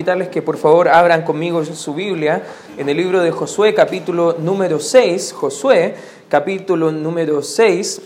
invitarles que por favor abran conmigo su Biblia en el libro de Josué capítulo número 6, Josué capítulo número 6.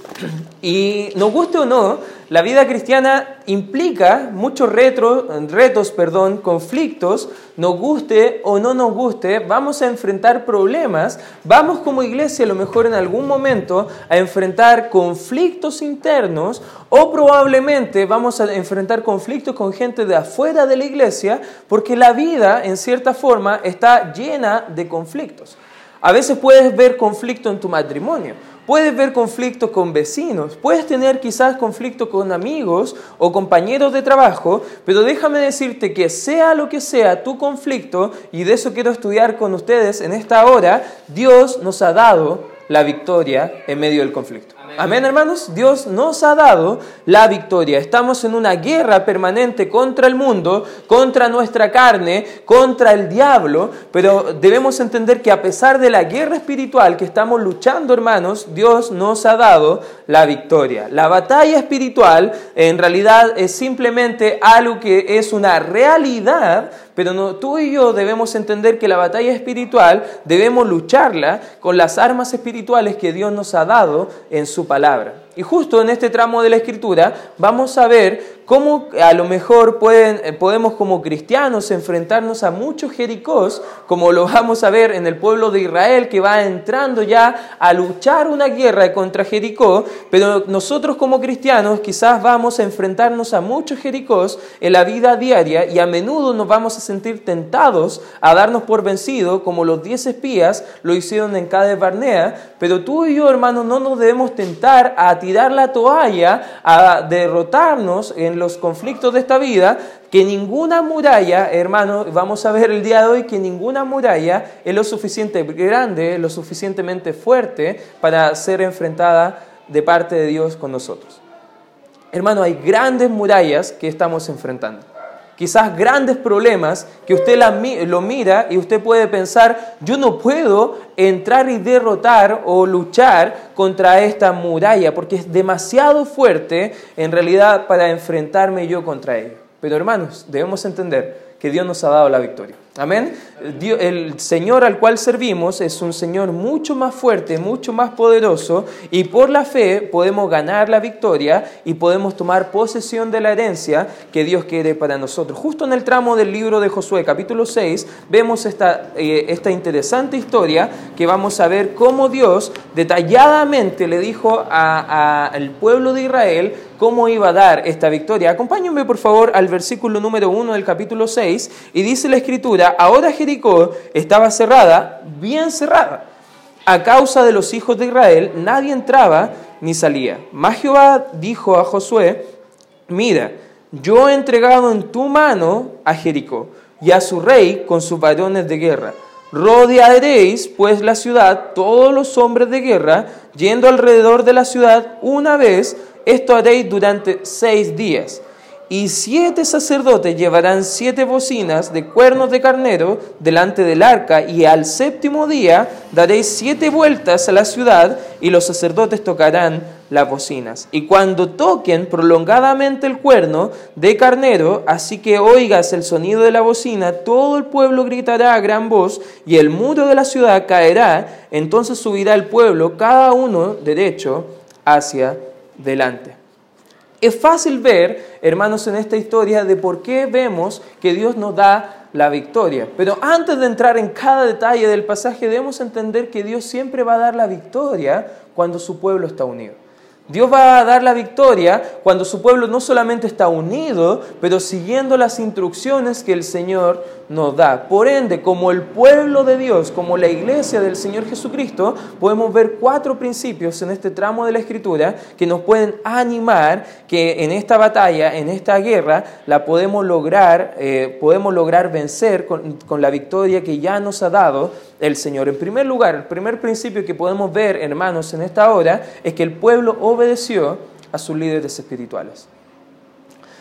Y nos guste o no, la vida cristiana implica muchos retos, perdón, conflictos, nos guste o no nos guste, vamos a enfrentar problemas, vamos como iglesia a lo mejor en algún momento a enfrentar conflictos internos o probablemente vamos a enfrentar conflictos con gente de afuera de la iglesia porque la vida en cierta forma está llena de conflictos. A veces puedes ver conflicto en tu matrimonio, puedes ver conflicto con vecinos, puedes tener quizás conflicto con amigos o compañeros de trabajo, pero déjame decirte que sea lo que sea tu conflicto, y de eso quiero estudiar con ustedes en esta hora, Dios nos ha dado la victoria en medio del conflicto. Amén, hermanos. Dios nos ha dado la victoria. Estamos en una guerra permanente contra el mundo, contra nuestra carne, contra el diablo, pero debemos entender que a pesar de la guerra espiritual que estamos luchando, hermanos, Dios nos ha dado la victoria. La batalla espiritual en realidad es simplemente algo que es una realidad, pero tú y yo debemos entender que la batalla espiritual debemos lucharla con las armas espirituales que Dios nos ha dado en su palabra. Y justo en este tramo de la escritura vamos a ver cómo a lo mejor pueden, eh, podemos como cristianos enfrentarnos a muchos Jericós, como lo vamos a ver en el pueblo de Israel que va entrando ya a luchar una guerra contra Jericó, pero nosotros como cristianos quizás vamos a enfrentarnos a muchos Jericós en la vida diaria y a menudo nos vamos a sentir tentados a darnos por vencido como los diez espías lo hicieron en Cades Barnea, pero tú y yo hermanos no nos debemos tentar a tirar la toalla, a derrotarnos en los conflictos de esta vida, que ninguna muralla, hermano, vamos a ver el día de hoy que ninguna muralla es lo suficiente grande, lo suficientemente fuerte para ser enfrentada de parte de Dios con nosotros. Hermano, hay grandes murallas que estamos enfrentando quizás grandes problemas que usted lo mira y usted puede pensar, yo no puedo entrar y derrotar o luchar contra esta muralla porque es demasiado fuerte en realidad para enfrentarme yo contra ella. Pero hermanos, debemos entender que Dios nos ha dado la victoria. Amén. el Señor al cual servimos es un Señor mucho más fuerte, mucho más poderoso y por la fe podemos ganar la victoria y podemos tomar posesión de la herencia que Dios quiere para nosotros. Justo en el tramo del libro de Josué, capítulo 6, vemos esta, eh, esta interesante historia que vamos a ver cómo Dios detalladamente le dijo al pueblo de Israel cómo iba a dar esta victoria. Acompáñenme por favor al versículo número 1 del capítulo 6 y dice la escritura, ahora Jericó estaba cerrada, bien cerrada. A causa de los hijos de Israel, nadie entraba ni salía. Mas Jehová dijo a Josué, mira, yo he entregado en tu mano a Jericó y a su rey con sus varones de guerra. Rodearéis pues la ciudad, todos los hombres de guerra, yendo alrededor de la ciudad una vez, esto haréis durante seis días y siete sacerdotes llevarán siete bocinas de cuernos de carnero delante del arca, y al séptimo día daréis siete vueltas a la ciudad, y los sacerdotes tocarán las bocinas. Y cuando toquen prolongadamente el cuerno de carnero, así que oigas el sonido de la bocina, todo el pueblo gritará a gran voz, y el muro de la ciudad caerá, entonces subirá el pueblo, cada uno derecho hacia delante. Es fácil ver, hermanos, en esta historia de por qué vemos que Dios nos da la victoria. Pero antes de entrar en cada detalle del pasaje, debemos entender que Dios siempre va a dar la victoria cuando su pueblo está unido. Dios va a dar la victoria cuando su pueblo no solamente está unido, pero siguiendo las instrucciones que el Señor nos da. Por ende, como el pueblo de Dios, como la iglesia del Señor Jesucristo, podemos ver cuatro principios en este tramo de la Escritura que nos pueden animar que en esta batalla, en esta guerra, la podemos lograr, eh, podemos lograr vencer con, con la victoria que ya nos ha dado el Señor. En primer lugar, el primer principio que podemos ver, hermanos, en esta hora, es que el pueblo obedeció a sus líderes espirituales.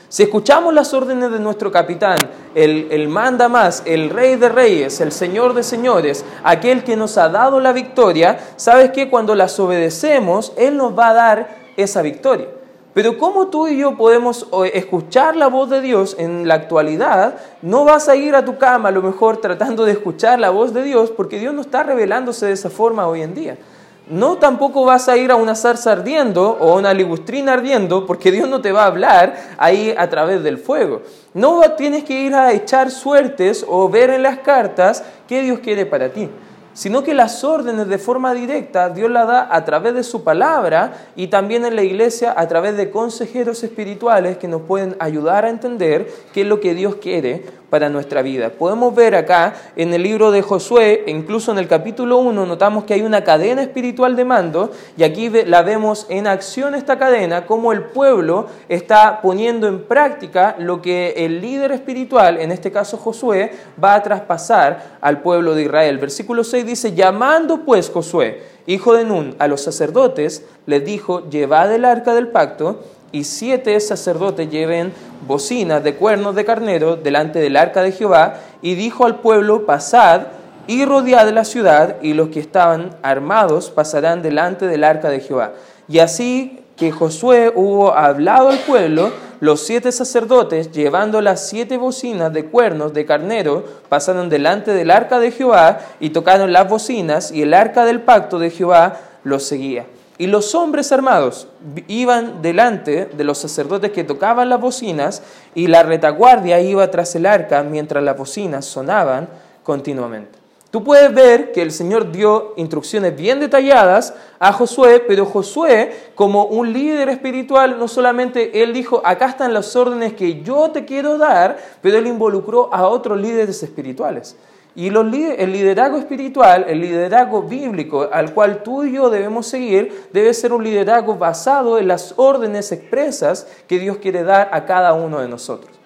Si escuchamos las órdenes de nuestro capitán, el, el, manda más, el rey de reyes, el señor de señores, aquel que nos ha dado la victoria, sabes que cuando las obedecemos, Él nos va a dar esa victoria. Pero como tú y yo podemos escuchar la voz de Dios en la actualidad, no vas a ir a tu cama a lo mejor tratando de escuchar la voz de Dios porque Dios no está revelándose de esa forma hoy en día. No tampoco vas a ir a una zarza ardiendo o a una ligustrina ardiendo porque Dios no te va a hablar ahí a través del fuego. No tienes que ir a echar suertes o ver en las cartas qué Dios quiere para ti sino que las órdenes de forma directa Dios las da a través de su palabra y también en la iglesia a través de consejeros espirituales que nos pueden ayudar a entender qué es lo que Dios quiere para nuestra vida. Podemos ver acá en el libro de Josué, incluso en el capítulo 1, notamos que hay una cadena espiritual de mando y aquí la vemos en acción esta cadena, como el pueblo está poniendo en práctica lo que el líder espiritual, en este caso Josué, va a traspasar al pueblo de Israel. Versículo 6 dice, llamando pues Josué, hijo de Nun, a los sacerdotes, les dijo, llevad el arca del pacto y siete sacerdotes lleven bocinas de cuernos de carnero delante del arca de Jehová, y dijo al pueblo, pasad y rodead la ciudad, y los que estaban armados pasarán delante del arca de Jehová. Y así que Josué hubo hablado al pueblo, los siete sacerdotes, llevando las siete bocinas de cuernos de carnero, pasaron delante del arca de Jehová y tocaron las bocinas, y el arca del pacto de Jehová los seguía. Y los hombres armados iban delante de los sacerdotes que tocaban las bocinas y la retaguardia iba tras el arca mientras las bocinas sonaban continuamente. Tú puedes ver que el Señor dio instrucciones bien detalladas a Josué, pero Josué, como un líder espiritual, no solamente él dijo, acá están las órdenes que yo te quiero dar, pero él involucró a otros líderes espirituales. Y el liderazgo espiritual, el liderazgo bíblico al cual tú y yo debemos seguir, debe ser un liderazgo basado en las órdenes expresas que Dios quiere dar a cada uno de nosotros.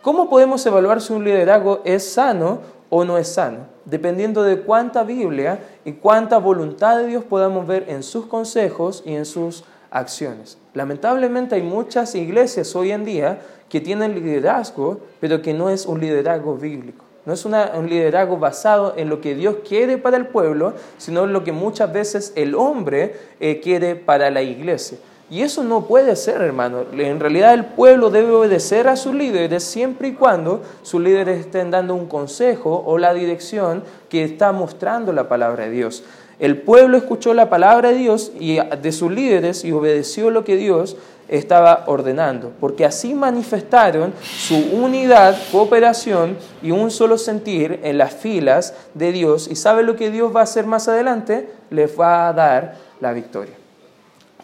¿Cómo podemos evaluar si un liderazgo es sano o no es sano? Dependiendo de cuánta Biblia y cuánta voluntad de Dios podamos ver en sus consejos y en sus acciones. Lamentablemente hay muchas iglesias hoy en día que tienen liderazgo, pero que no es un liderazgo bíblico. No es un liderazgo basado en lo que Dios quiere para el pueblo, sino en lo que muchas veces el hombre eh, quiere para la iglesia. Y eso no puede ser, hermano. En realidad el pueblo debe obedecer a sus líderes siempre y cuando sus líderes estén dando un consejo o la dirección que está mostrando la palabra de Dios. El pueblo escuchó la palabra de Dios y de sus líderes y obedeció lo que Dios estaba ordenando, porque así manifestaron su unidad, cooperación y un solo sentir en las filas de Dios. ¿Y sabe lo que Dios va a hacer más adelante? Les va a dar la victoria.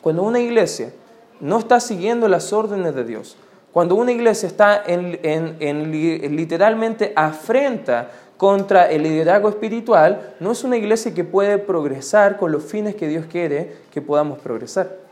Cuando una iglesia no está siguiendo las órdenes de Dios, cuando una iglesia está en, literalmente afrenta contra el liderazgo espiritual, no es una iglesia que puede progresar con los fines que Dios quiere que podamos progresar.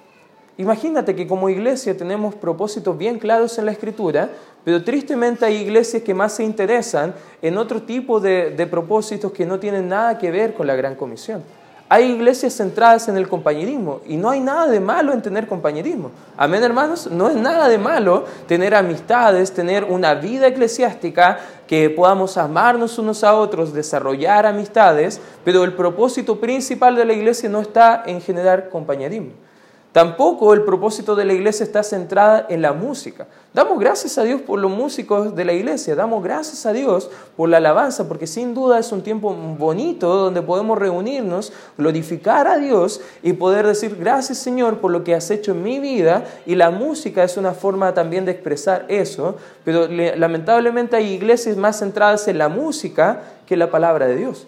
Imagínate que como iglesia tenemos propósitos bien claros en la escritura, pero tristemente hay iglesias que más se interesan en otro tipo de, propósitos que no tienen nada que ver con la gran comisión. Hay iglesias centradas en el compañerismo y no hay nada de malo en tener compañerismo. Amén, hermanos, no es nada de malo tener amistades, tener una vida eclesiástica que podamos amarnos unos a otros, desarrollar amistades, pero el propósito principal de la iglesia no está en generar compañerismo. Tampoco el propósito de la iglesia está centrada en la música. Damos gracias a Dios por los músicos de la iglesia, damos gracias a Dios por la alabanza, porque sin duda es un tiempo bonito donde podemos reunirnos, glorificar a Dios y poder decir gracias Señor por lo que has hecho en mi vida. Y la música es una forma también de expresar eso, pero lamentablemente hay iglesias más centradas en la música que en la palabra de Dios.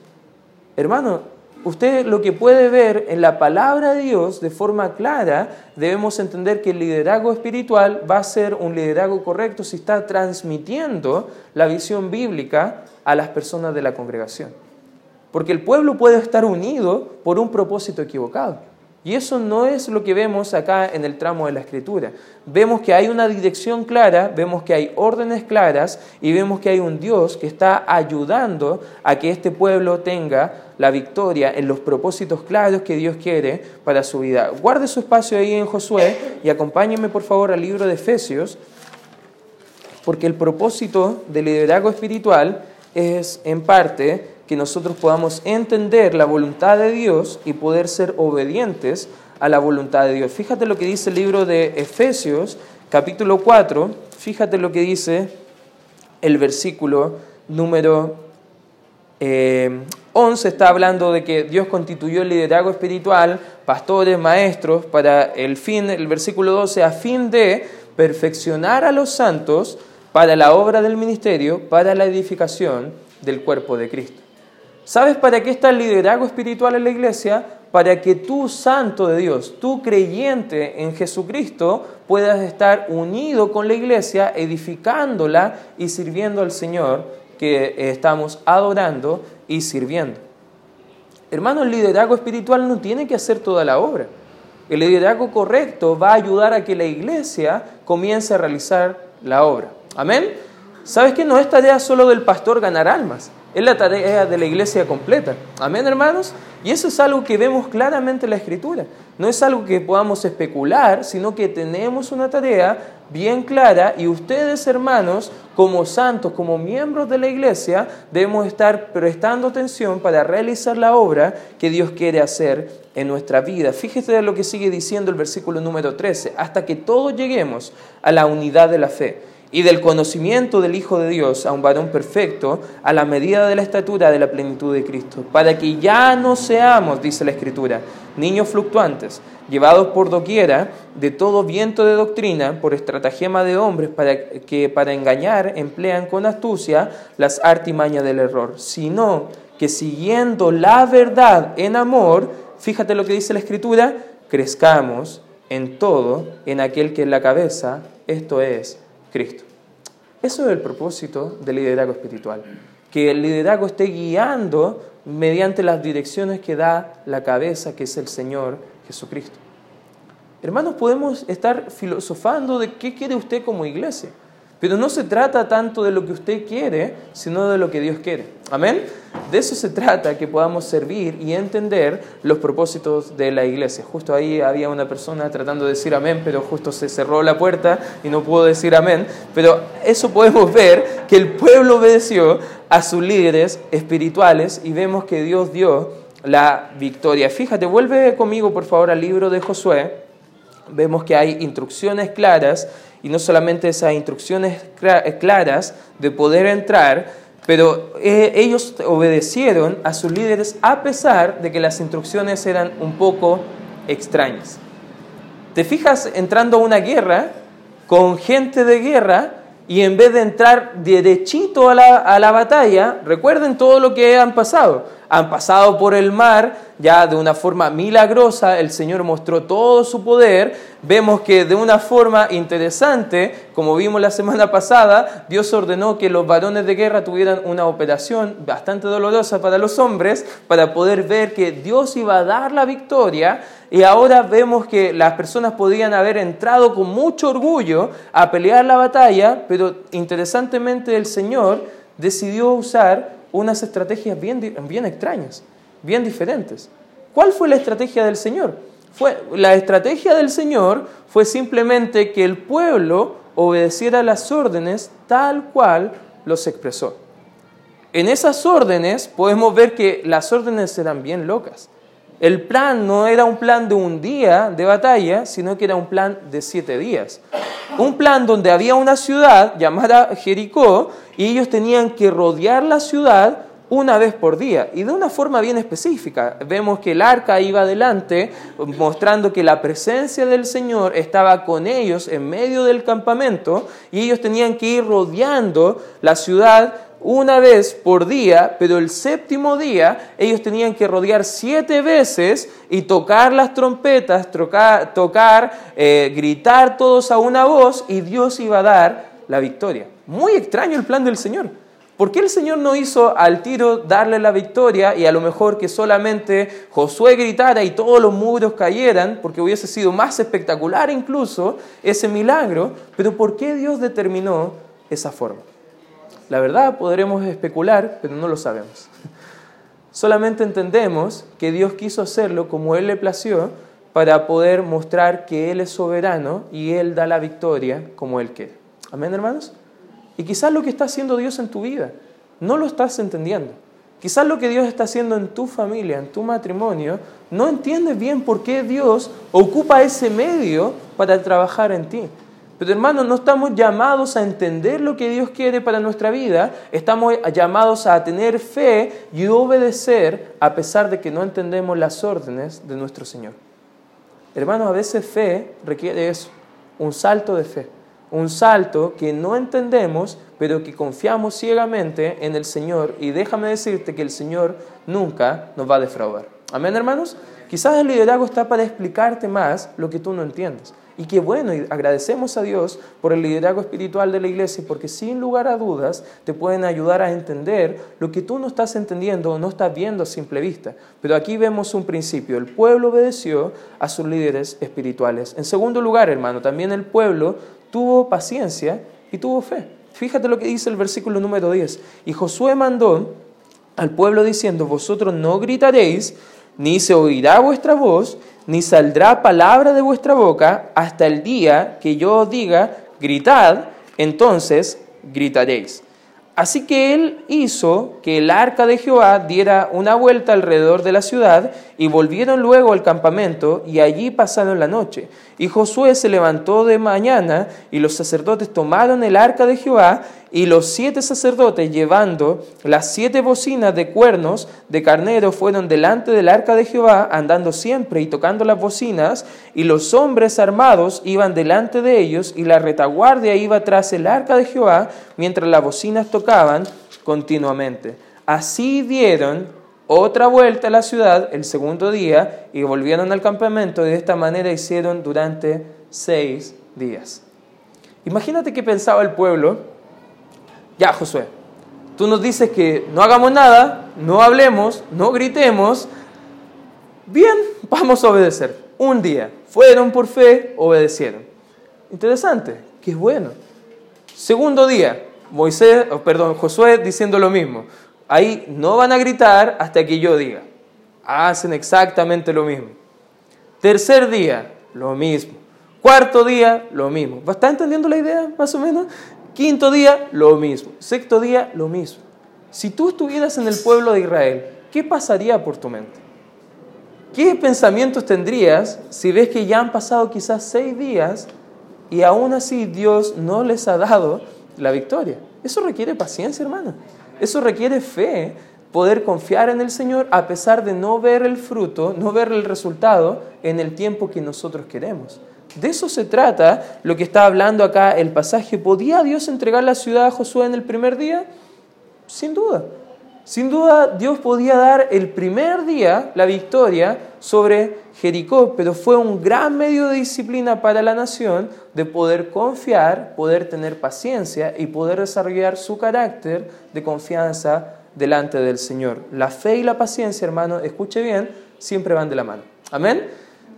Hermano, usted lo que puede ver en la palabra de Dios de forma clara, debemos entender que el liderazgo espiritual va a ser un liderazgo correcto si está transmitiendo la visión bíblica a las personas de la congregación. Porque el pueblo puede estar unido por un propósito equivocado. Y eso no es lo que vemos acá en el tramo de la escritura. Vemos que hay una dirección clara, vemos que hay órdenes claras y vemos que hay un Dios que está ayudando a que este pueblo tenga la victoria en los propósitos claros que Dios quiere para su vida. Guarde su espacio ahí en Josué y acompáñenme por favor al libro de Efesios, porque el propósito del liderazgo espiritual es en parte que nosotros podamos entender la voluntad de Dios y poder ser obedientes a la voluntad de Dios. Fíjate lo que dice el libro de Efesios, capítulo 4, fíjate lo que dice el versículo número 11, eh, está hablando de que Dios constituyó el liderazgo espiritual, pastores, maestros, para el fin, el versículo 12, a fin de perfeccionar a los santos para la obra del ministerio, para la edificación del cuerpo de Cristo. ¿Sabes para qué está el liderazgo espiritual en la iglesia? Para que tú, santo de Dios, tú creyente en Jesucristo, puedas estar unido con la iglesia, edificándola y sirviendo al Señor que estamos adorando y sirviendo. Hermano, el liderazgo espiritual no tiene que hacer toda la obra. El liderazgo correcto va a ayudar a que la iglesia comience a realizar la obra. Amén. ¿Sabes que no es tarea solo del pastor ganar almas? Es la tarea de la iglesia completa. Amén, hermanos. Y eso es algo que vemos claramente en la Escritura. No es algo que podamos especular, sino que tenemos una tarea bien clara y ustedes, hermanos, como santos, como miembros de la iglesia, debemos estar prestando atención para realizar la obra que Dios quiere hacer en nuestra vida. Fíjese lo que sigue diciendo el versículo número 13, hasta que todos lleguemos a la unidad de la fe y del conocimiento del Hijo de Dios a un varón perfecto, a la medida de la estatura de la plenitud de Cristo, para que ya no seamos, dice la Escritura, niños fluctuantes, llevados por doquiera de todo viento de doctrina, por estratagema de hombres para que para engañar emplean con astucia las artimañas del error, sino que siguiendo la verdad en amor, fíjate lo que dice la Escritura, crezcamos en todo en aquel que es la cabeza, esto es Cristo. Eso es el propósito del liderazgo espiritual, que el liderazgo esté guiando mediante las direcciones que da la cabeza, que es el Señor Jesucristo. Hermanos, podemos estar filosofando de qué quiere usted como iglesia. Pero no se trata tanto de lo que usted quiere, sino de lo que Dios quiere. Amén. De eso se trata, que podamos servir y entender los propósitos de la iglesia. Justo ahí había una persona tratando de decir amén, pero justo se cerró la puerta y no pudo decir amén. Pero eso podemos ver que el pueblo obedeció a sus líderes espirituales y vemos que Dios dio la victoria. Fíjate, vuelve conmigo por favor al libro de Josué. Vemos que hay instrucciones claras y no solamente esas instrucciones eh, claras de poder entrar, pero eh, ellos obedecieron a sus líderes a pesar de que las instrucciones eran un poco extrañas. ¿Te fijas entrando a una guerra con gente de guerra y en vez de entrar derechito a la, a la batalla, recuerden todo lo que han pasado? Han pasado por el mar, ya de una forma milagrosa, el Señor mostró todo su poder. Vemos que de una forma interesante, como vimos la semana pasada, Dios ordenó que los varones de guerra tuvieran una operación bastante dolorosa para los hombres, para poder ver que Dios iba a dar la victoria. Y ahora vemos que las personas podían haber entrado con mucho orgullo a pelear la batalla, pero interesantemente el Señor decidió usar unas estrategias bien, bien extrañas, bien diferentes. ¿Cuál fue la estrategia del Señor? Fue, la estrategia del Señor fue simplemente que el pueblo obedeciera las órdenes tal cual los expresó. En esas órdenes podemos ver que las órdenes eran bien locas. El plan no era un plan de un día de batalla, sino que era un plan de siete días. Un plan donde había una ciudad llamada Jericó y ellos tenían que rodear la ciudad una vez por día y de una forma bien específica. Vemos que el arca iba adelante mostrando que la presencia del Señor estaba con ellos en medio del campamento y ellos tenían que ir rodeando la ciudad una vez por día, pero el séptimo día ellos tenían que rodear siete veces y tocar las trompetas, tocar, eh, gritar todos a una voz y Dios iba a dar la victoria. Muy extraño el plan del Señor. ¿Por qué el Señor no hizo al tiro darle la victoria y a lo mejor que solamente Josué gritara y todos los muros cayeran, porque hubiese sido más espectacular incluso ese milagro? Pero ¿por qué Dios determinó esa forma? La verdad podremos especular, pero no lo sabemos. Solamente entendemos que Dios quiso hacerlo como Él le plació para poder mostrar que Él es soberano y Él da la victoria como Él quiere. Amén, hermanos. Y quizás lo que está haciendo Dios en tu vida no lo estás entendiendo. Quizás lo que Dios está haciendo en tu familia, en tu matrimonio, no entiendes bien por qué Dios ocupa ese medio para trabajar en ti. Pero hermanos, no estamos llamados a entender lo que Dios quiere para nuestra vida, estamos llamados a tener fe y obedecer a pesar de que no entendemos las órdenes de nuestro Señor. Hermanos, a veces fe requiere eso, un salto de fe un salto que no entendemos, pero que confiamos ciegamente en el Señor y déjame decirte que el Señor nunca nos va a defraudar. Amén, hermanos. Quizás el liderazgo está para explicarte más lo que tú no entiendes. Y qué bueno, y agradecemos a Dios por el liderazgo espiritual de la iglesia, porque sin lugar a dudas te pueden ayudar a entender lo que tú no estás entendiendo o no estás viendo a simple vista. Pero aquí vemos un principio, el pueblo obedeció a sus líderes espirituales. En segundo lugar, hermano, también el pueblo tuvo paciencia y tuvo fe. Fíjate lo que dice el versículo número 10. Y Josué mandó al pueblo diciendo, vosotros no gritaréis, ni se oirá vuestra voz, ni saldrá palabra de vuestra boca hasta el día que yo os diga, gritad, entonces gritaréis. Así que él hizo que el arca de Jehová diera una vuelta alrededor de la ciudad y volvieron luego al campamento y allí pasaron la noche. Y Josué se levantó de mañana y los sacerdotes tomaron el arca de Jehová y los siete sacerdotes llevando las siete bocinas de cuernos de carnero fueron delante del arca de Jehová andando siempre y tocando las bocinas y los hombres armados iban delante de ellos y la retaguardia iba tras el arca de Jehová mientras las bocinas tocaban continuamente. Así dieron otra vuelta a la ciudad el segundo día y volvieron al campamento y de esta manera hicieron durante seis días. Imagínate que pensaba el pueblo, ya Josué, tú nos dices que no hagamos nada, no hablemos, no gritemos, bien, vamos a obedecer. Un día, fueron por fe, obedecieron. Interesante, qué bueno. Segundo día, Moisés, perdón, Josué diciendo lo mismo. Ahí no van a gritar hasta que yo diga. Hacen exactamente lo mismo. Tercer día, lo mismo. Cuarto día, lo mismo. ¿Está entendiendo la idea, más o menos? Quinto día, lo mismo. Sexto día, lo mismo. Si tú estuvieras en el pueblo de Israel, ¿qué pasaría por tu mente? ¿Qué pensamientos tendrías si ves que ya han pasado quizás seis días y aún así Dios no les ha dado la victoria? Eso requiere paciencia, hermano. Eso requiere fe, poder confiar en el Señor a pesar de no ver el fruto, no ver el resultado en el tiempo que nosotros queremos. De eso se trata lo que está hablando acá el pasaje. ¿Podía Dios entregar la ciudad a Josué en el primer día? Sin duda. Sin duda Dios podía dar el primer día la victoria sobre Jericó, pero fue un gran medio de disciplina para la nación de poder confiar, poder tener paciencia y poder desarrollar su carácter de confianza delante del Señor. La fe y la paciencia, hermano, escuche bien, siempre van de la mano. Amén.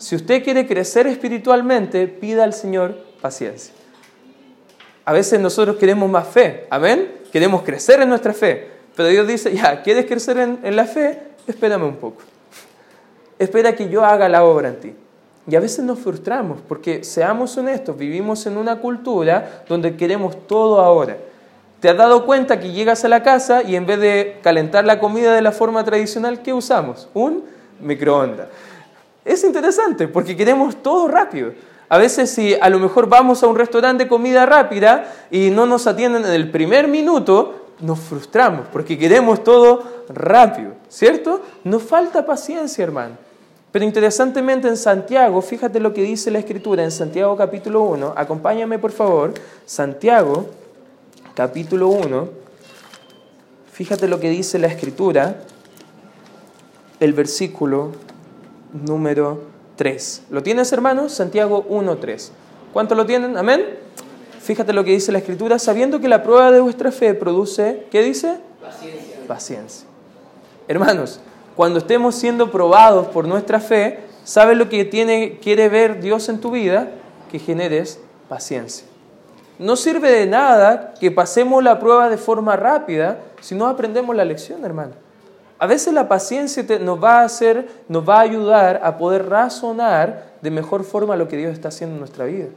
Si usted quiere crecer espiritualmente, pida al Señor paciencia. A veces nosotros queremos más fe, amén. Queremos crecer en nuestra fe, pero Dios dice, ya, ¿quieres crecer en, la fe? Espérame un poco espera que yo haga la obra en ti. Y a veces nos frustramos porque, seamos honestos, vivimos en una cultura donde queremos todo ahora. ¿Te has dado cuenta que llegas a la casa y en vez de calentar la comida de la forma tradicional, ¿qué usamos? Un microondas. Es interesante porque queremos todo rápido. A veces si a lo mejor vamos a un restaurante de comida rápida y no nos atienden en el primer minuto, nos frustramos porque queremos todo rápido, ¿cierto? Nos falta paciencia, hermano. Pero interesantemente en Santiago, fíjate lo que dice la Escritura en Santiago capítulo 1, acompáñame por favor, Santiago capítulo 1, fíjate lo que dice la Escritura, el versículo número 3. ¿Lo tienes hermano? Santiago 1, 3. ¿Cuánto lo tienen? Amén. Fíjate lo que dice la Escritura, sabiendo que la prueba de vuestra fe produce, ¿qué dice? Paciencia. Paciencia. Hermanos, cuando estemos siendo probados por nuestra fe, ¿sabes lo que tiene, quiere ver Dios en tu vida? Que generes paciencia. No sirve de nada que pasemos la prueba de forma rápida si no aprendemos la lección, hermano. A veces la paciencia nos va a hacer, nos va a ayudar a poder razonar de mejor forma lo que Dios está haciendo en nuestra vida.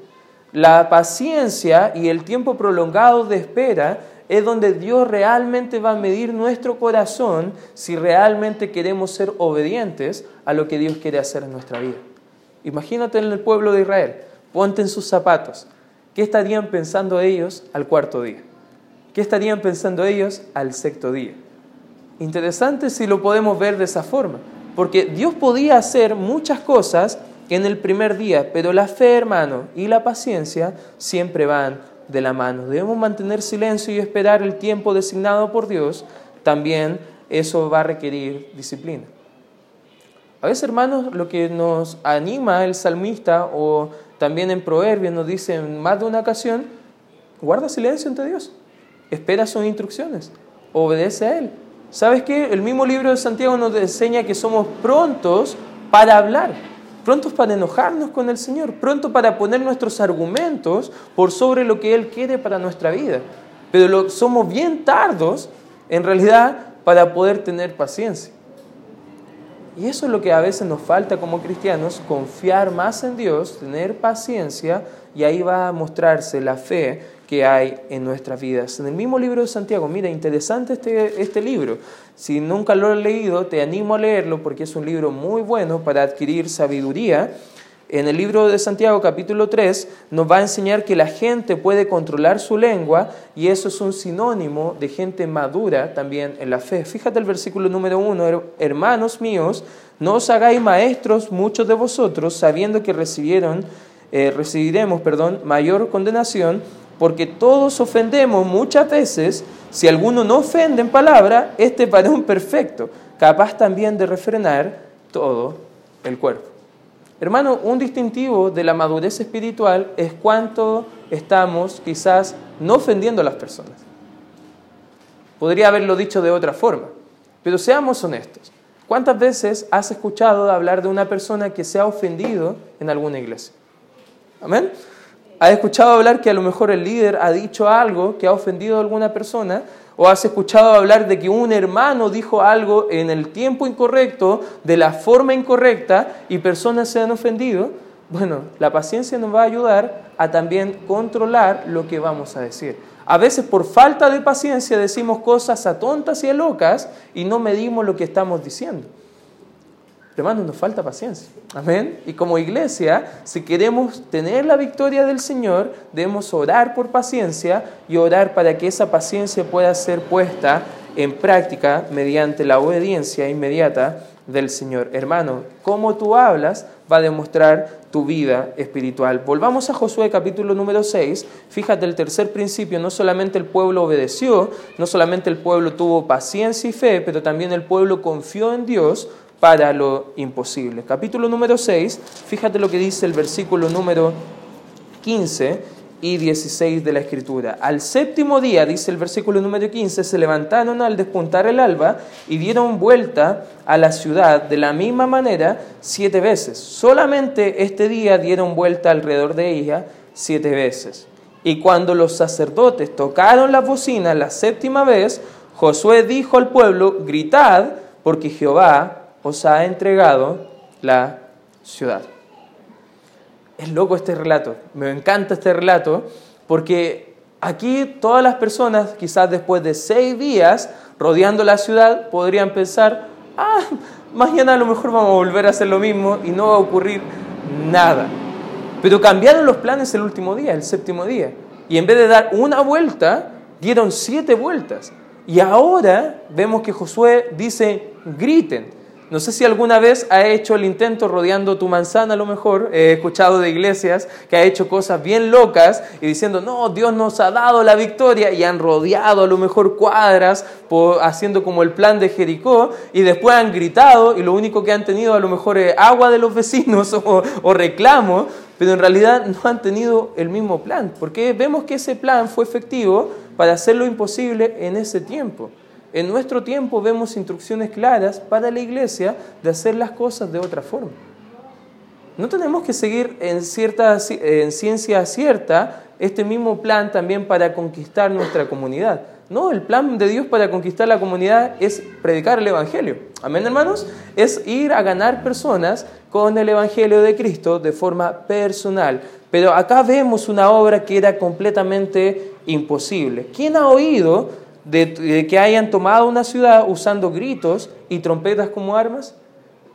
La paciencia y el tiempo prolongado de espera es donde Dios realmente va a medir nuestro corazón si realmente queremos ser obedientes a lo que Dios quiere hacer en nuestra vida. Imagínate en el pueblo de Israel, ponte en sus zapatos. ¿Qué estarían pensando ellos al cuarto día? ¿Qué estarían pensando ellos al sexto día? Interesante si lo podemos ver de esa forma, porque Dios podía hacer muchas cosas en el primer día, pero la fe, hermano, y la paciencia siempre van de la mano. Debemos mantener silencio y esperar el tiempo designado por Dios. También eso va a requerir disciplina. A veces, hermanos, lo que nos anima el salmista o también en Proverbios nos dice en más de una ocasión, guarda silencio ante Dios, espera sus instrucciones, obedece a Él. ¿Sabes qué? El mismo libro de Santiago nos enseña que somos prontos para hablar prontos para enojarnos con el Señor, pronto para poner nuestros argumentos por sobre lo que Él quiere para nuestra vida. Pero somos bien tardos, en realidad, para poder tener paciencia. Y eso es lo que a veces nos falta como cristianos, confiar más en Dios, tener paciencia, y ahí va a mostrarse la fe que hay en nuestras vidas. En el mismo libro de Santiago, mira, interesante este, este libro. Si nunca lo has leído, te animo a leerlo porque es un libro muy bueno para adquirir sabiduría. En el libro de Santiago capítulo 3 nos va a enseñar que la gente puede controlar su lengua y eso es un sinónimo de gente madura también en la fe. Fíjate el versículo número 1, hermanos míos, no os hagáis maestros muchos de vosotros sabiendo que recibieron, eh, recibiremos perdón, mayor condenación porque todos ofendemos muchas veces, si alguno no ofende en palabra, este un perfecto, capaz también de refrenar todo el cuerpo. Hermano, un distintivo de la madurez espiritual es cuánto estamos quizás no ofendiendo a las personas. Podría haberlo dicho de otra forma, pero seamos honestos. ¿Cuántas veces has escuchado hablar de una persona que se ha ofendido en alguna iglesia? Amén. ¿Has escuchado hablar que a lo mejor el líder ha dicho algo que ha ofendido a alguna persona? ¿O has escuchado hablar de que un hermano dijo algo en el tiempo incorrecto, de la forma incorrecta, y personas se han ofendido? Bueno, la paciencia nos va a ayudar a también controlar lo que vamos a decir. A veces por falta de paciencia decimos cosas a tontas y a locas y no medimos lo que estamos diciendo. Hermanos, nos falta paciencia. Amén. Y como iglesia, si queremos tener la victoria del Señor, debemos orar por paciencia y orar para que esa paciencia pueda ser puesta en práctica mediante la obediencia inmediata del Señor. Hermano, cómo tú hablas va a demostrar tu vida espiritual. Volvamos a Josué capítulo número 6. Fíjate el tercer principio, no solamente el pueblo obedeció, no solamente el pueblo tuvo paciencia y fe, pero también el pueblo confió en Dios para lo imposible. Capítulo número 6, fíjate lo que dice el versículo número 15 y 16 de la Escritura. Al séptimo día, dice el versículo número 15, se levantaron al despuntar el alba y dieron vuelta a la ciudad de la misma manera siete veces. Solamente este día dieron vuelta alrededor de ella siete veces. Y cuando los sacerdotes tocaron la bocina la séptima vez, Josué dijo al pueblo, gritad, porque Jehová os ha entregado la ciudad. Es loco este relato, me encanta este relato, porque aquí todas las personas, quizás después de seis días rodeando la ciudad, podrían pensar, ah, mañana a lo mejor vamos a volver a hacer lo mismo y no va a ocurrir nada. Pero cambiaron los planes el último día, el séptimo día, y en vez de dar una vuelta, dieron siete vueltas. Y ahora vemos que Josué dice, griten. No sé si alguna vez ha hecho el intento rodeando tu manzana, a lo mejor. He escuchado de iglesias que ha hecho cosas bien locas y diciendo, no, Dios nos ha dado la victoria y han rodeado a lo mejor cuadras haciendo como el plan de Jericó y después han gritado y lo único que han tenido a lo mejor es agua de los vecinos o, o reclamo, pero en realidad no han tenido el mismo plan, porque vemos que ese plan fue efectivo para hacer lo imposible en ese tiempo. En nuestro tiempo vemos instrucciones claras para la iglesia de hacer las cosas de otra forma. No tenemos que seguir en, cierta, en ciencia cierta este mismo plan también para conquistar nuestra comunidad. No, el plan de Dios para conquistar la comunidad es predicar el Evangelio. Amén, hermanos. Es ir a ganar personas con el Evangelio de Cristo de forma personal Pero acá vemos una obra que era completamente imposible. ¿Quién ha oído de, que hayan tomado una ciudad usando gritos y trompetas como armas?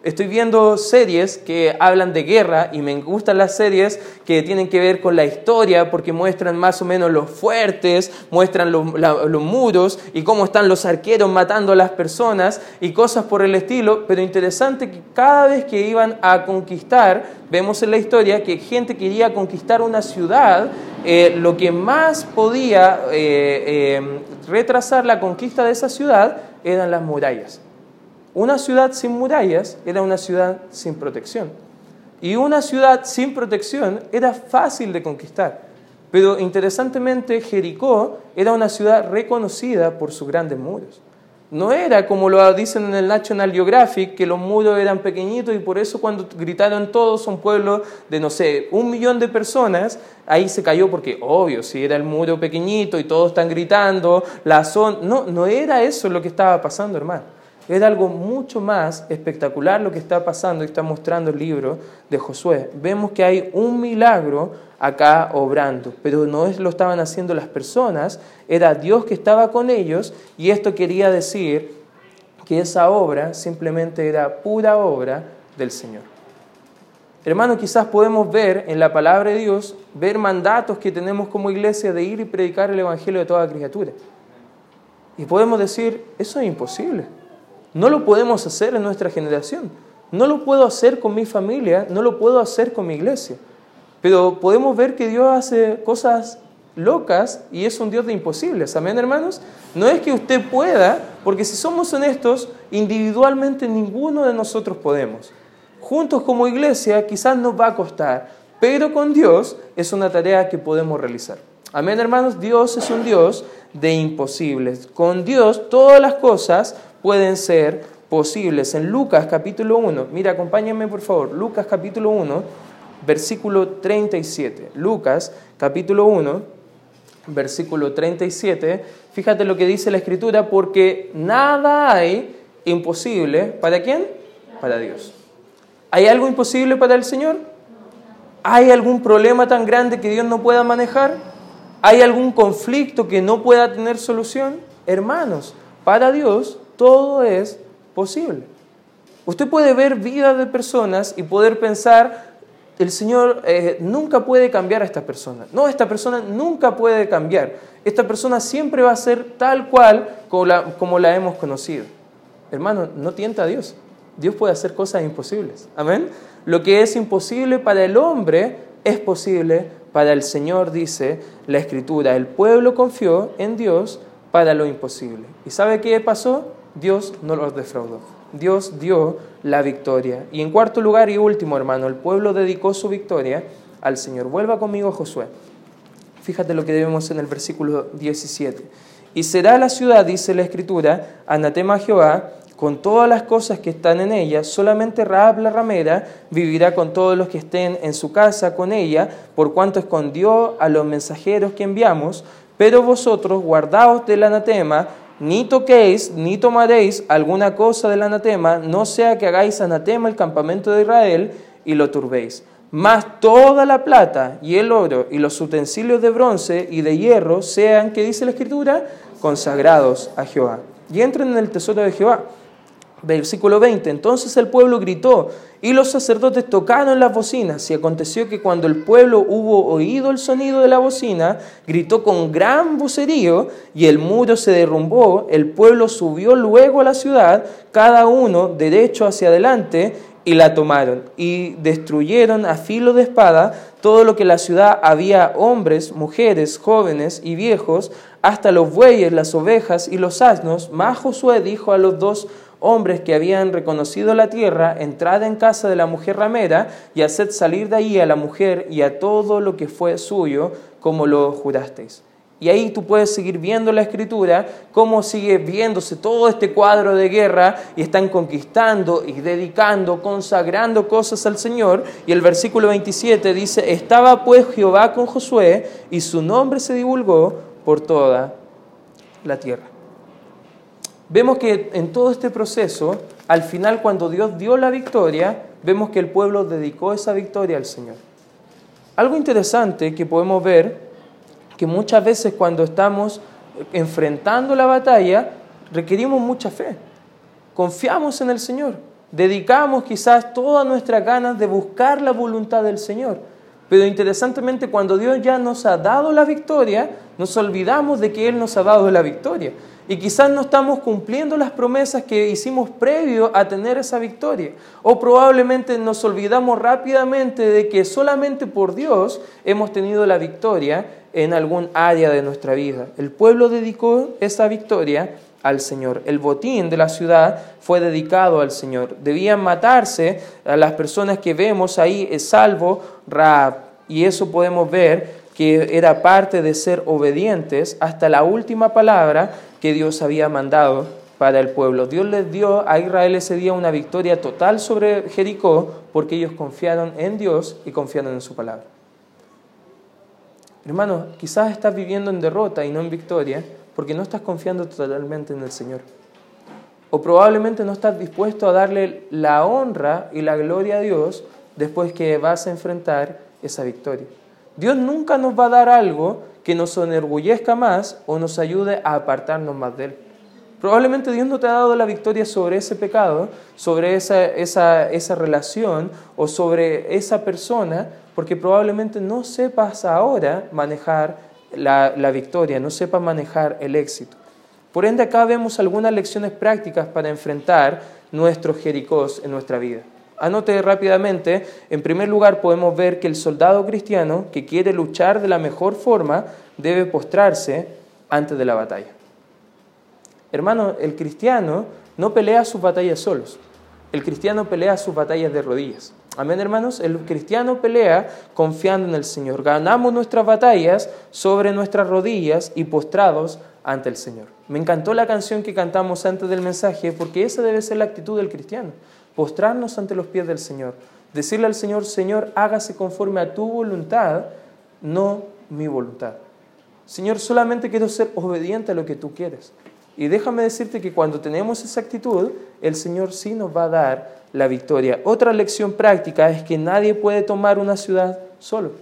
Estoy viendo series que hablan de guerra y me gustan las series que tienen que ver con la historia porque muestran más o menos los fuertes, muestran los, los, muros y cómo están los arqueros matando a las personas y cosas por el estilo. Pero interesante que cada vez que iban a conquistar, vemos en la historia que gente quería conquistar una ciudad, eh, lo que más podía eh, eh, retrasar la conquista de esa ciudad eran las murallas. Una ciudad sin murallas era una ciudad sin protección. Y una ciudad sin protección era fácil de conquistar. Pero interesantemente, Jericó era una ciudad reconocida por sus grandes muros. No era como lo dicen en el National Geographic, que los muros eran pequeñitos y por eso cuando gritaron todos un pueblo de, no sé, un millón de personas, ahí se cayó porque, obvio, si era el muro pequeñito y todos están gritando, la zona... No, no era eso lo que estaba pasando, hermano. Era algo mucho más espectacular lo que está pasando y está mostrando el libro de Josué. Vemos que hay un milagro acá obrando, pero no es, lo estaban haciendo las personas, era Dios que estaba con ellos y esto quería decir que esa obra simplemente era pura obra del Señor. Hermano, quizás podemos ver en la palabra de Dios, ver mandatos que tenemos como iglesia de ir y predicar el Evangelio de toda criatura. Y podemos decir, eso es imposible. No lo podemos hacer en nuestra generación. No lo puedo hacer con mi familia, no lo puedo hacer con mi iglesia. Pero podemos ver que Dios hace cosas locas y es un Dios de imposibles. Amén, hermanos. No es que usted pueda, porque si somos honestos, individualmente ninguno de nosotros podemos. Juntos como iglesia quizás nos va a costar, pero con Dios es una tarea que podemos realizar. Amén, hermanos. Dios es un Dios de imposibles. Con Dios todas las cosas pueden ser posibles. En Lucas capítulo 1, mira, acompáñenme por favor, Lucas capítulo 1, versículo 37. Lucas capítulo 1, versículo 37. Fíjate lo que dice la escritura, porque nada hay imposible. ¿Para quién? Para Dios. ¿Hay algo imposible para el Señor? ¿Hay algún problema tan grande que Dios no pueda manejar? ¿Hay algún conflicto que no pueda tener solución? Hermanos, para Dios todo es posible. Usted puede ver vidas de personas y poder pensar, el Señor eh, nunca puede cambiar a esta persona. No, esta persona nunca puede cambiar. Esta persona siempre va a ser tal cual como la, como la hemos conocido. Hermano, no tienta a Dios. Dios puede hacer cosas imposibles. Amén. Lo que es imposible para el hombre es posible para el Señor, dice la Escritura. El pueblo confió en Dios para lo imposible. ¿Y sabe qué pasó? Dios no los defraudó. Dios dio la victoria. Y en cuarto lugar y último, hermano, el pueblo dedicó su victoria al Señor. Vuelva conmigo, Josué. Fíjate lo que debemos en el versículo 17. Y será la ciudad, dice la Escritura, anatema a Jehová, con todas las cosas que están en ella, solamente Raab la ramera vivirá con todos los que estén en su casa con ella, por cuanto escondió a los mensajeros que enviamos, pero vosotros guardaos del anatema, ni toquéis, ni tomaréis alguna cosa del anatema, no sea que hagáis anatema el campamento de Israel y lo turbéis. Mas toda la plata y el oro y los utensilios de bronce y de hierro sean, que dice la Escritura, consagrados a Jehová. Y entren en el tesoro de Jehová. Versículo 20. Entonces el pueblo gritó y los sacerdotes tocaron las bocinas. Y aconteció que cuando el pueblo hubo oído el sonido de la bocina, gritó con gran vocerío y el muro se derrumbó. El pueblo subió luego a la ciudad, cada uno derecho hacia adelante, y la tomaron. Y destruyeron a filo de espada todo lo que la ciudad había hombres, mujeres, jóvenes y viejos, hasta los bueyes, las ovejas y los asnos. Mas Josué dijo a los dos hombres que habían reconocido la tierra, entrad en casa de la mujer ramera y haced salir de ahí a la mujer y a todo lo que fue suyo, como lo jurasteis. Y ahí tú puedes seguir viendo la escritura, cómo sigue viéndose todo este cuadro de guerra y están conquistando y dedicando, consagrando cosas al Señor. Y el versículo 27 dice, estaba pues Jehová con Josué y su nombre se divulgó por toda la tierra. Vemos que en todo este proceso, al final cuando Dios dio la victoria, vemos que el pueblo dedicó esa victoria al Señor. algo interesante que podemos ver, que muchas veces cuando estamos enfrentando la batalla, requerimos mucha fe. Confiamos en el Señor. Dedicamos quizás todas nuestras ganas de buscar la voluntad del Señor. Pero interesantemente, cuando Dios ya nos ha dado la victoria, nos olvidamos de que Él nos ha dado la victoria. Y quizás no estamos cumpliendo las promesas que hicimos previo a tener esa victoria. O probablemente nos olvidamos rápidamente de que solamente por Dios hemos tenido la victoria en algún área de nuestra vida. El pueblo dedicó esa victoria al Señor. El botín de la ciudad fue dedicado al Señor. Debían matarse a las personas que vemos ahí, salvo Raab. Y eso podemos ver que era parte de ser obedientes hasta la última palabra que Dios había mandado para el pueblo. Dios les dio a Israel ese día una victoria total sobre Jericó porque ellos confiaron en Dios y confiaron en su palabra. Hermano, quizás estás viviendo en derrota y no en victoria porque no estás confiando totalmente en el Señor. O probablemente no estás dispuesto a darle la honra y la gloria a Dios después que vas a enfrentar esa victoria. Dios nunca nos va a dar algo que nos enorgullezca más o nos ayude a apartarnos más de Él. Probablemente Dios no te ha dado la victoria sobre ese pecado, sobre esa, esa, esa relación o sobre esa persona, porque probablemente no sepas ahora manejar la, la victoria, no sepas manejar el éxito. Por ende, acá vemos algunas lecciones prácticas para enfrentar nuestros Jericós en nuestra vida. Anote rápidamente, en primer lugar podemos ver que el soldado cristiano que quiere luchar de la mejor forma debe postrarse antes de la batalla. Hermano, el cristiano no pelea sus batallas solos, el cristiano pelea sus batallas de rodillas. Amén, hermanos. El cristiano pelea confiando en el Señor. Ganamos nuestras batallas sobre nuestras rodillas y postrados ante el Señor. Me encantó la canción que cantamos antes del mensaje porque esa debe ser la actitud del cristiano postrarnos ante los pies del Señor, decirle al Señor, Señor, hágase conforme a tu voluntad, no mi voluntad. Señor, solamente quiero ser obediente a lo que tú quieres. Y déjame decirte que cuando tenemos esa actitud, el Señor sí nos va a dar la victoria. Otra lección práctica es que nadie puede tomar una ciudad solo.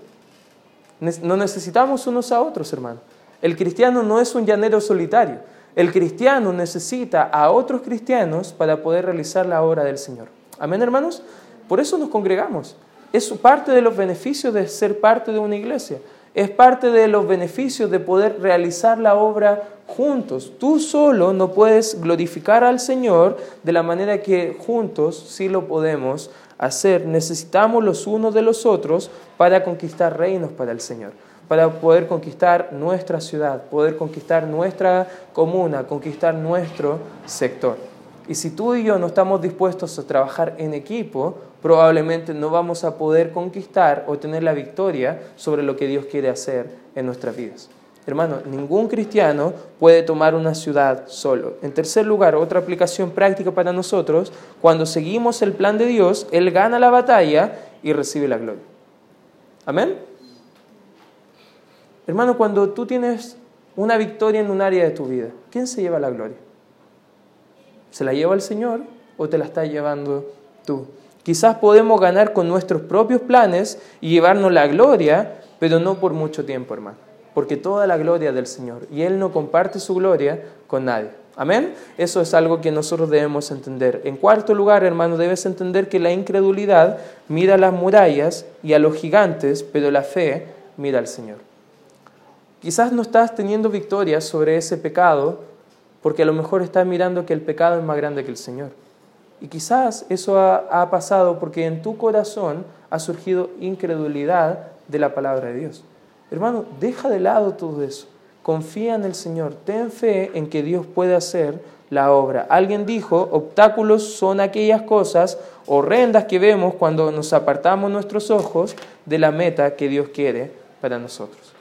No necesitamos unos a otros, hermano. El cristiano no es un llanero solitario. El cristiano necesita a otros cristianos para poder realizar la obra del Señor. Amén, hermanos. Por eso nos congregamos. Es parte de los beneficios de ser parte de una iglesia. Es parte de los beneficios de poder realizar la obra juntos. Tú solo no puedes glorificar al Señor de la manera que juntos sí lo podemos hacer. Necesitamos los unos de los otros para conquistar reinos para el Señor para poder conquistar nuestra ciudad, poder conquistar nuestra comuna, conquistar nuestro sector. Y si tú y yo no estamos dispuestos a trabajar en equipo, probablemente no vamos a poder conquistar o tener la victoria sobre lo que Dios quiere hacer en nuestras vidas. Hermano, ningún cristiano puede tomar una ciudad solo. En tercer lugar, otra aplicación práctica para nosotros, cuando seguimos el plan de Dios, Él gana la batalla y recibe la gloria. Amén. Hermano, cuando tú tienes una victoria en un área de tu vida, ¿quién se lleva la gloria? ¿Se la lleva el Señor o te la está llevando tú? Quizás podemos ganar con nuestros propios planes y llevarnos la gloria, pero no por mucho tiempo, hermano. Porque toda la gloria del Señor y Él no comparte su gloria con nadie. Amén. Eso es algo que nosotros debemos entender. En cuarto lugar, hermano, debes entender que la incredulidad mira a las murallas y a los gigantes, pero la fe mira al Señor. Quizás no estás teniendo victoria sobre ese pecado porque a lo mejor estás mirando que el pecado es más grande que el Señor. Y quizás eso ha, pasado porque en tu corazón ha surgido incredulidad de la palabra de Dios. Hermano, deja de lado todo eso. Confía en el Señor. Ten fe en que Dios puede hacer la obra. Alguien dijo, obstáculos son aquellas cosas horrendas que vemos cuando nos apartamos nuestros ojos de la meta que Dios quiere para nosotros.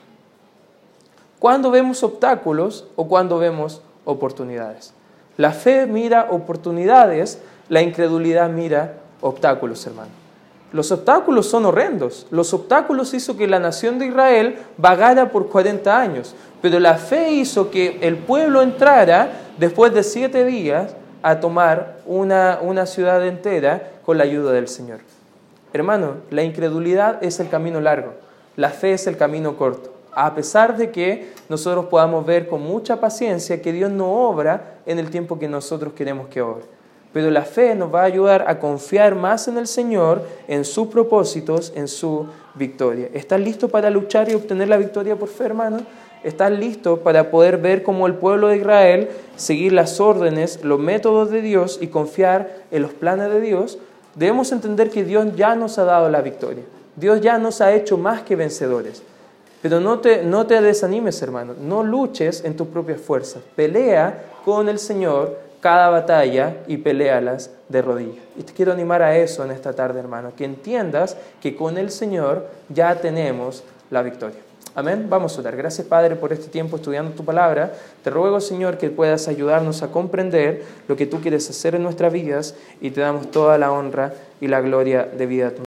¿Cuándo vemos obstáculos o cuando vemos oportunidades? La fe mira oportunidades, la incredulidad mira obstáculos, hermano. Los obstáculos son horrendos. Los obstáculos hizo que la nación de Israel vagara por 40 años, pero la fe hizo que el pueblo entrara después de siete días a tomar una, una ciudad entera con la ayuda del Señor. Hermano, la incredulidad es el camino largo. la fe es el camino corto. A pesar de que nosotros podamos ver con mucha paciencia que Dios no obra en el tiempo que nosotros queremos que obre. Pero la fe nos va a ayudar a confiar más en el Señor, en sus propósitos, en su victoria. ¿Estás listo para luchar y obtener la victoria por fe, hermano? ¿Estás listo para poder ver cómo el pueblo de Israel seguir las órdenes, los métodos de Dios y confiar en los planes de Dios? Debemos entender que Dios ya nos ha dado la victoria. Dios ya nos ha hecho más que vencedores. Pero no te, no te desanimes, hermano. No luches en tus propias fuerzas. Pelea con el Señor cada batalla y pelealas de rodillas. Y te quiero animar a eso en esta tarde, hermano. Que entiendas que con el Señor ya tenemos la victoria. Amén. Vamos a orar. Gracias, Padre, por este tiempo estudiando tu palabra. Te ruego, Señor, que puedas ayudarnos a comprender lo que tú quieres hacer en nuestras vidas y te damos toda la honra y la gloria de vida